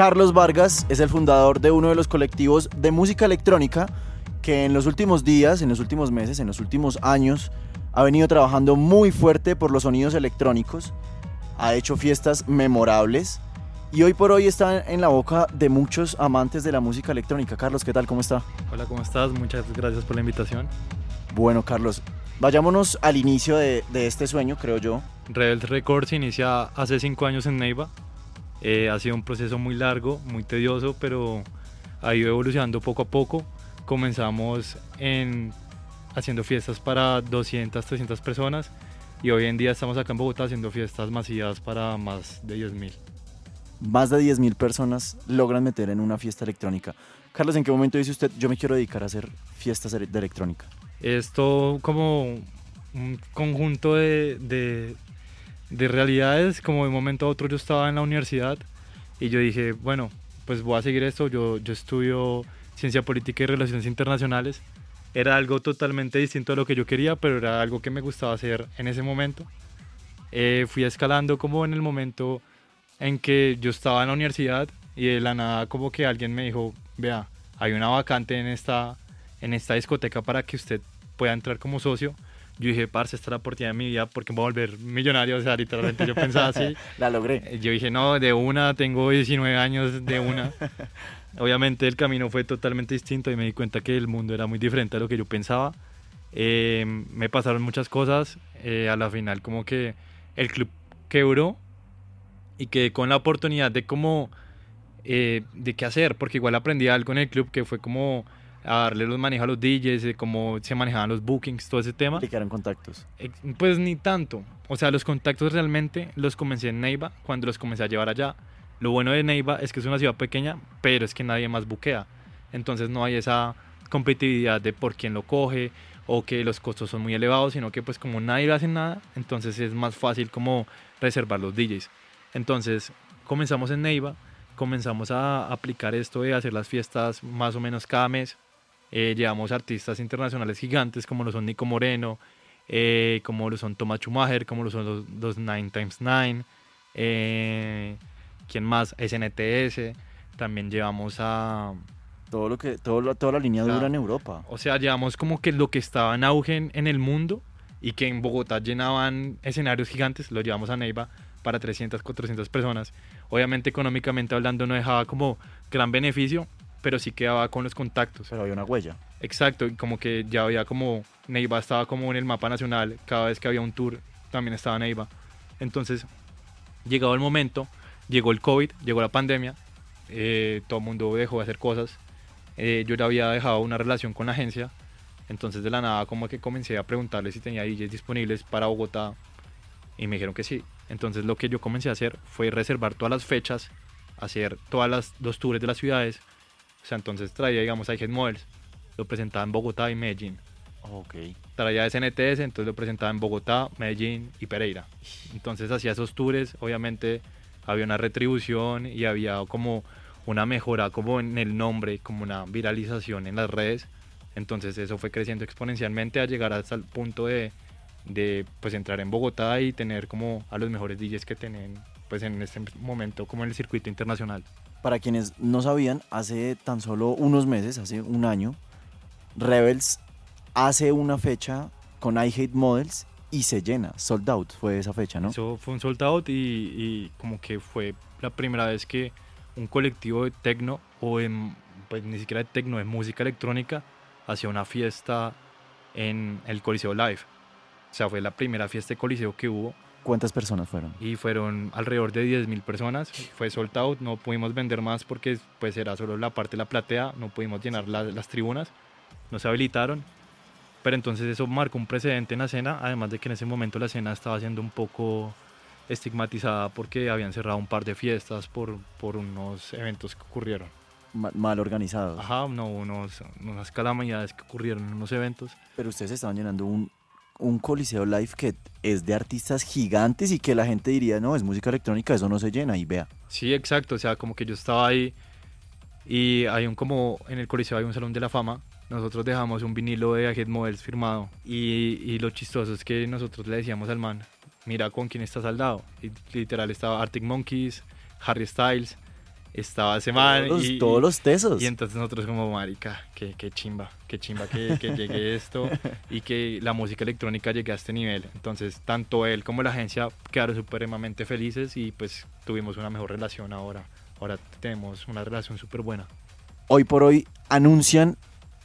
Carlos Vargas es el fundador de uno de los colectivos de música electrónica que en los últimos días, en los últimos meses, en los últimos años ha venido trabajando muy fuerte por los sonidos electrónicos, ha hecho fiestas memorables y hoy por hoy está en la boca de muchos amantes de la música electrónica. Carlos, ¿qué tal? ¿Cómo está? Hola, ¿cómo estás? Muchas gracias por la invitación. Bueno, Carlos, vayámonos al inicio de, este sueño, creo yo. Rebel Records inicia hace cinco años en Neiva. Eh, ha sido un proceso muy largo, muy tedioso, pero ha ido evolucionando poco a poco. Comenzamos en haciendo fiestas para 200, 300 personas y hoy en día estamos acá en Bogotá haciendo fiestas masivas para más de 10.000. Más de 10.000 personas logran meter en una fiesta electrónica. Carlos, ¿en qué momento dice usted yo me quiero dedicar a hacer fiestas de electrónica? Esto como un conjunto de, de, de realidades, como de un momento a otro yo estaba en la universidad y yo dije, bueno, pues voy a seguir esto, yo, yo estudio ciencia política y relaciones internacionales era algo totalmente distinto a lo que yo quería, pero era algo que me gustaba hacer en ese momento. Eh, fui escalando como en el momento en que yo estaba en la universidad y de la nada como que alguien me dijo, vea, hay una vacante en esta, en esta discoteca para que usted pueda entrar como socio. Yo dije, parce, esta es la oportunidad de mi vida porque me voy a volver millonario. O sea, literalmente yo pensaba así. la logré. Yo dije, no, de una, tengo 19 años, de una. Obviamente el camino fue totalmente distinto y me di cuenta que el mundo era muy diferente a lo que yo pensaba. Eh, me pasaron muchas cosas. Eh, a la final como que el club quebró y quedé con la oportunidad de como eh, de qué hacer, porque igual aprendí algo en el club que fue como a darle los manejos a los DJs, de cómo se manejaban los bookings, todo ese tema. ¿Y qué eran contactos? Pues ni tanto. O sea, los contactos realmente los comencé en Neiva cuando los comencé a llevar allá. Lo bueno de Neiva es que es una ciudad pequeña, pero es que nadie más buquea. Entonces no hay esa competitividad de por quién lo coge o que los costos son muy elevados, sino que pues como nadie hace nada, entonces es más fácil como reservar los DJs. Entonces comenzamos en Neiva, comenzamos a aplicar esto de hacer las fiestas más o menos cada mes. Eh, llevamos artistas internacionales gigantes como lo son Nico Moreno, eh, como lo son Thomas Schumacher, como lo son los, los Nine Times Nine. Eh, ¿Quién más? SNTS. También llevamos a... Todo lo que, todo toda la línea dura en Europa. O sea, llevamos como que lo que estaba en auge en, el mundo y que en Bogotá llenaban escenarios gigantes, lo llevamos a Neiva para 300, 400 personas. Obviamente económicamente hablando no dejaba como gran beneficio, pero sí quedaba con los contactos. Pero había una huella. Exacto, y como que ya había como, Neiva estaba como en el mapa nacional, cada vez que había un tour también estaba Neiva. Entonces, llegado el momento, llegó el COVID, llegó la pandemia, eh, todo el mundo dejó de hacer cosas. Eh, yo ya había dejado una relación con la agencia, entonces de la nada como que comencé a preguntarles si tenía DJs disponibles para Bogotá y me dijeron que sí. Entonces lo que yo comencé a hacer fue reservar todas las fechas, hacer todas las dos tours de las ciudades. O sea, entonces traía, digamos, a Head Models, lo presentaba en Bogotá y Medellín. Ok. Traía SNTS, entonces lo presentaba en Bogotá, Medellín y Pereira. Entonces hacía esos tours, obviamente había una retribución y había como una mejora como en el nombre, como una viralización en las redes. Entonces eso fue creciendo exponencialmente a llegar hasta el punto de, de pues entrar en Bogotá y tener como a los mejores DJs que tienen pues en este momento como en el circuito internacional. Para quienes no sabían, hace tan solo unos meses, hace un año, Rebels hace una fecha con I Hate Models y se llena. Sold out fue esa fecha, ¿no? Eso fue un sold out y, como que fue la primera vez que un colectivo de tecno o pues ni siquiera de tecno, de música electrónica hacía una fiesta en el Coliseo Live. O sea, fue la primera fiesta de Coliseo que hubo. ¿Cuántas personas fueron? Y fueron alrededor de 10.000 personas. Fue sold out, no pudimos vender más porque pues era solo la parte de la platea, no pudimos llenar las tribunas, no se habilitaron pero entonces eso marcó un precedente en la escena, además de que en ese momento la escena estaba siendo un poco estigmatizada porque habían cerrado un par de fiestas por, por unos eventos que ocurrieron. Mal, organizados. Ajá, no, unos, unas calamidades que ocurrieron en unos eventos. Pero ustedes estaban llenando un, un coliseo live que es de artistas gigantes y que la gente diría, no, es música electrónica, eso no se llena y vea. Sí, exacto, o sea, como que yo estaba ahí y hay un como, en el coliseo hay un salón de la fama nosotros dejamos un vinilo de Head Models firmado y, y, lo chistoso es que nosotros le decíamos al man, mira con quién está saldado. Y literal estaba Arctic Monkeys, Harry Styles, estaba ese man Todos, y, todos los tesos. y entonces nosotros como, marica, qué, qué chimba, qué chimba que, que llegue esto y que la música electrónica llegue a este nivel. Entonces, tanto él como la agencia quedaron supremamente felices y pues tuvimos una mejor relación ahora. Ahora tenemos una relación súper buena. Hoy por hoy anuncian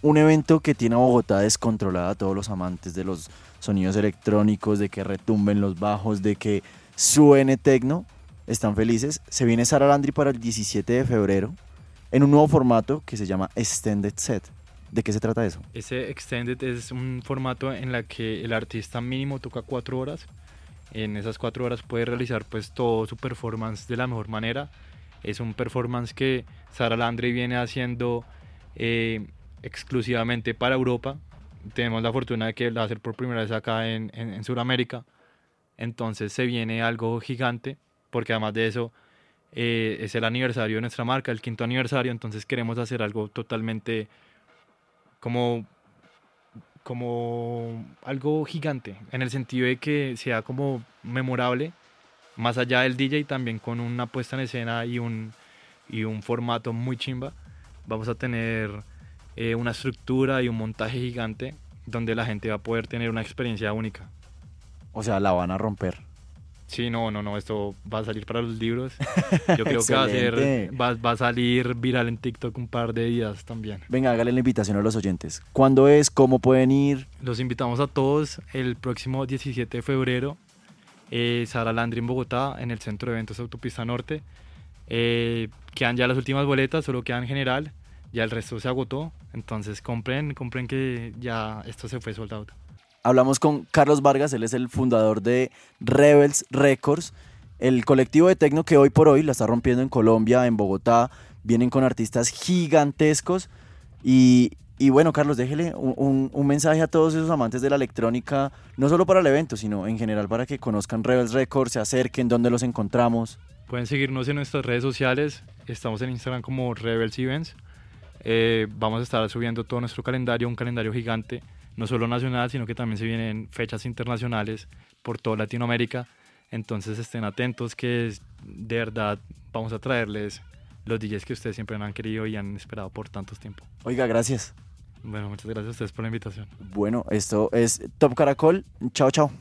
un evento que tiene a Bogotá descontrolada a todos los amantes de los sonidos electrónicos, de que retumben los bajos, de que suene tecno. Están felices. Se viene Sara Landry para el 17 de febrero en un nuevo formato que se llama Extended Set. ¿De qué se trata eso? Ese extended es un formato en la que el artista mínimo toca cuatro horas. En esas cuatro horas puede realizar pues todo su performance de la mejor manera. Es un performance que Sara Landry viene haciendo eh, exclusivamente para Europa. Tenemos la fortuna de que lo va a hacer por primera vez acá en, en, en Sudamérica. Entonces se viene algo gigante, porque además de eso eh, es el aniversario de nuestra marca, el quinto aniversario, entonces queremos hacer algo totalmente como, como algo gigante, en el sentido de que sea como memorable, más allá del DJ, también con una puesta en escena y un, y un formato muy chimba. Vamos a tener eh, una estructura y un montaje gigante donde la gente va a poder tener una experiencia única. O sea, la van a romper. Sí, no, no, no, esto va a salir para los libros. Yo creo que va a, ser, va, va a salir viral en TikTok un par de días también. Venga, hágale la invitación a los oyentes. ¿Cuándo es? ¿Cómo pueden ir? Los invitamos a todos el próximo 17 de febrero. Eh, Sara Landry en Bogotá, en el Centro de Eventos Autopista Norte. Eh, quedan ya las últimas boletas, solo quedan en general. Ya el resto se agotó. Entonces compren, compren que ya esto se fue soldado. Hablamos con Carlos Vargas, él es el fundador de Rebels Records, el colectivo de tecno que hoy por hoy la está rompiendo en Colombia, en Bogotá, vienen con artistas gigantescos y, bueno, Carlos, déjele un mensaje a todos esos amantes de la electrónica, no solo para el evento, sino en general para que conozcan Rebels Records, se acerquen, dónde los encontramos. Pueden seguirnos en nuestras redes sociales. Estamos en Instagram como Rebels Events. Eh, vamos a estar subiendo todo nuestro calendario, un calendario gigante, no solo nacional, sino que también se vienen fechas internacionales por toda Latinoamérica. Entonces estén atentos que de verdad vamos a traerles los DJs que ustedes siempre han querido y han esperado por tantos tiempo. Oiga, gracias. Bueno, muchas gracias a ustedes por la invitación. Bueno, esto es Top Caracol, chao, chao.